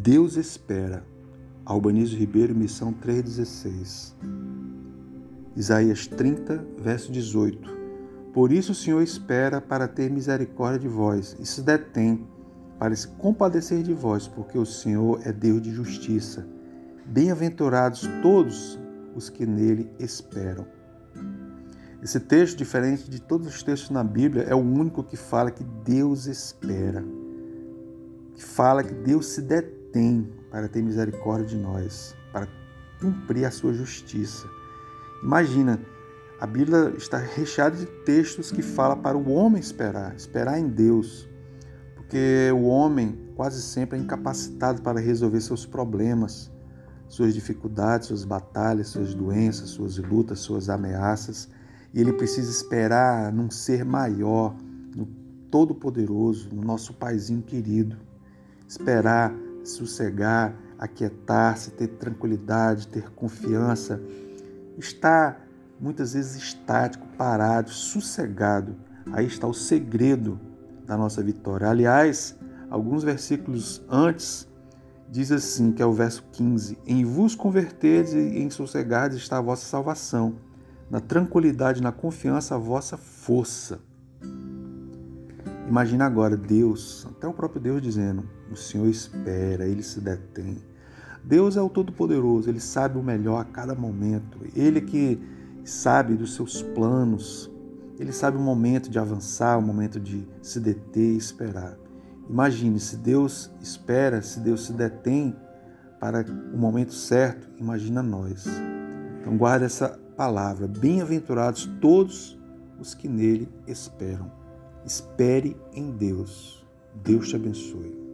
Deus espera. Albanísio Ribeiro, missão 316. Isaías 30, verso 18. Por isso o Senhor espera para ter misericórdia de vós e se detém para se compadecer de vós, porque o Senhor é Deus de justiça. Bem-aventurados todos os que nele esperam. Esse texto, diferente de todos os textos na Bíblia, é o único que fala que Deus espera, que fala que Deus se detém para ter misericórdia de nós, para cumprir a sua justiça. Imagina, a Bíblia está recheada de textos que fala para o homem esperar, esperar em Deus, porque o homem quase sempre é incapacitado para resolver seus problemas, suas dificuldades, suas batalhas, suas doenças, suas lutas, suas ameaças, e ele precisa esperar num ser maior, no Todo-Poderoso, no nosso Paizinho querido. Esperar, sossegar, aquietar-se, ter tranquilidade, ter confiança, estar muitas vezes estático, parado, sossegado. Aí está o segredo da nossa vitória. Aliás, alguns versículos antes diz assim, que é o verso 15: Em vos converterdes e em sossegardes está a vossa salvação na tranquilidade, na confiança, a vossa força. Imagina agora Deus, até o próprio Deus dizendo: o Senhor espera, ele se detém. Deus é o Todo-Poderoso, ele sabe o melhor a cada momento. Ele que sabe dos seus planos, ele sabe o momento de avançar, o momento de se deter e esperar. Imagine se Deus espera, se Deus se detém para o momento certo, imagina nós. Então guarda essa palavra: bem-aventurados todos os que nele esperam. Espere em Deus. Deus te abençoe.